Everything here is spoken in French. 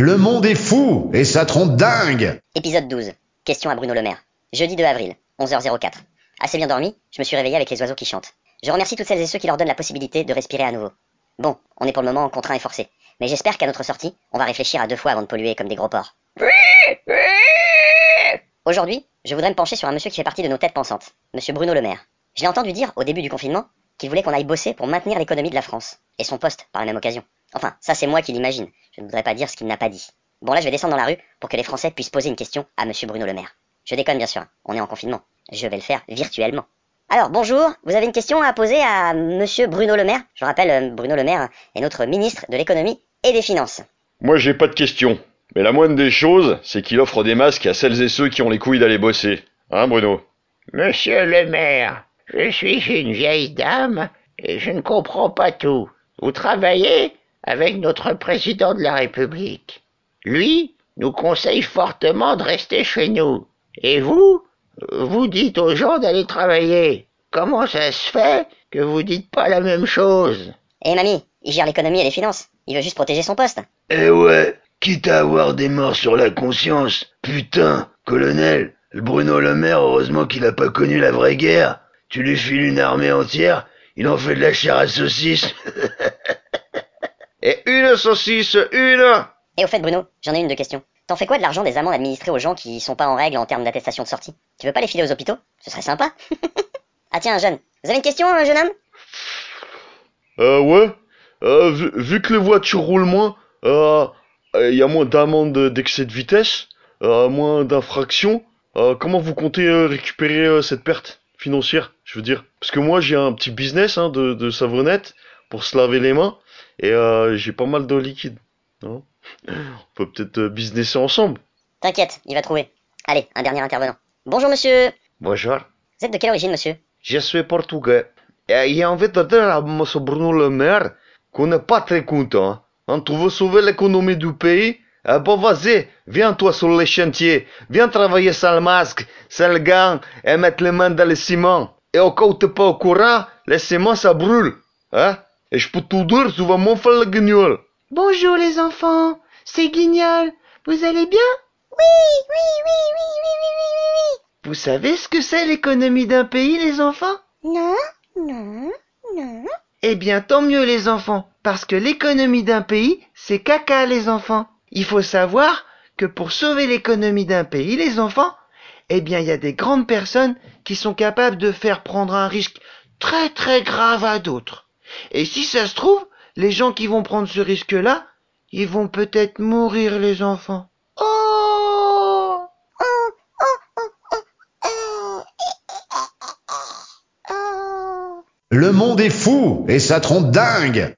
Le monde est fou et ça trompe dingue Épisode 12. Question à Bruno Le Maire. Jeudi 2 avril, 11h04. Assez bien dormi, je me suis réveillé avec les oiseaux qui chantent. Je remercie toutes celles et ceux qui leur donnent la possibilité de respirer à nouveau. Bon, on est pour le moment contraint et forcé. Mais j'espère qu'à notre sortie, on va réfléchir à deux fois avant de polluer comme des gros porcs. Aujourd'hui, je voudrais me pencher sur un monsieur qui fait partie de nos têtes pensantes, monsieur Bruno Le Maire. Je l'ai entendu dire au début du confinement qu'il voulait qu'on aille bosser pour maintenir l'économie de la France, et son poste par la même occasion. Enfin, ça c'est moi qui l'imagine, je ne voudrais pas dire ce qu'il n'a pas dit. Bon là je vais descendre dans la rue pour que les Français puissent poser une question à monsieur Bruno Le Maire. Je déconne bien sûr, on est en confinement, je vais le faire virtuellement. Alors bonjour, vous avez une question à poser à monsieur Bruno Le Maire? Je rappelle, euh, Bruno Le Maire est notre ministre de l'économie et des finances. Moi, j'ai pas de questions. Mais la moindre des choses, c'est qu'il offre des masques à celles et ceux qui ont les couilles d'aller bosser. Hein, Bruno? Monsieur le maire, je suis une vieille dame et je ne comprends pas tout. Vous travaillez? Avec notre président de la République. Lui nous conseille fortement de rester chez nous. Et vous, vous dites aux gens d'aller travailler. Comment ça se fait que vous dites pas la même chose? Eh mamie, il gère l'économie et les finances. Il veut juste protéger son poste. Eh ouais, quitte à avoir des morts sur la conscience. Putain, colonel, le Bruno Le Maire, heureusement qu'il a pas connu la vraie guerre. Tu lui files une armée entière, il en fait de la chair à saucisse. Et une saucisse, une Et au fait Bruno, j'en ai une de question. T'en fais quoi de l'argent des amendes administrées aux gens qui sont pas en règle en termes d'attestation de sortie? Tu veux pas les filer aux hôpitaux? Ce serait sympa. ah tiens, jeune. Vous avez une question, euh, jeune homme? Euh, ouais. Euh, vu, vu que les voitures roulent moins, euh, il y a moins d'amendes d'excès de vitesse, euh, moins d'infractions. Euh, comment vous comptez euh, récupérer euh, cette perte financière, je veux dire Parce que moi, j'ai un petit business hein, de, de savonnette pour se laver les mains, et euh, j'ai pas mal de liquide. Non On peut peut-être euh, businesser ensemble. T'inquiète, il va trouver. Allez, un dernier intervenant. Bonjour monsieur. Bonjour, Vous êtes de quelle origine monsieur? Je suis portugais. Et j'ai envie de dire à M. Bruno Le Maire qu'on n'est pas très content. Hein. Tu veux sauver l'économie du pays Eh ben vas-y, viens toi sur les chantiers. Viens travailler sans le masque, sans le gant et mettre les mains dans le ciment. Et au cas où t'es pas au courant, le ciment ça brûle. Hein je peux tout dire, tu vas m'en faire le guignol. Bonjour les enfants, c'est Guignol. Vous allez bien? Vous savez ce que c'est l'économie d'un pays, les enfants? Non, non, non. Eh bien, tant mieux les enfants, parce que l'économie d'un pays, c'est caca les enfants. Il faut savoir que pour sauver l'économie d'un pays, les enfants, eh bien, il y a des grandes personnes qui sont capables de faire prendre un risque très très grave à d'autres. Et si ça se trouve, les gens qui vont prendre ce risque-là, ils vont peut-être mourir les enfants. Oh Le monde est fou et ça trompe dingue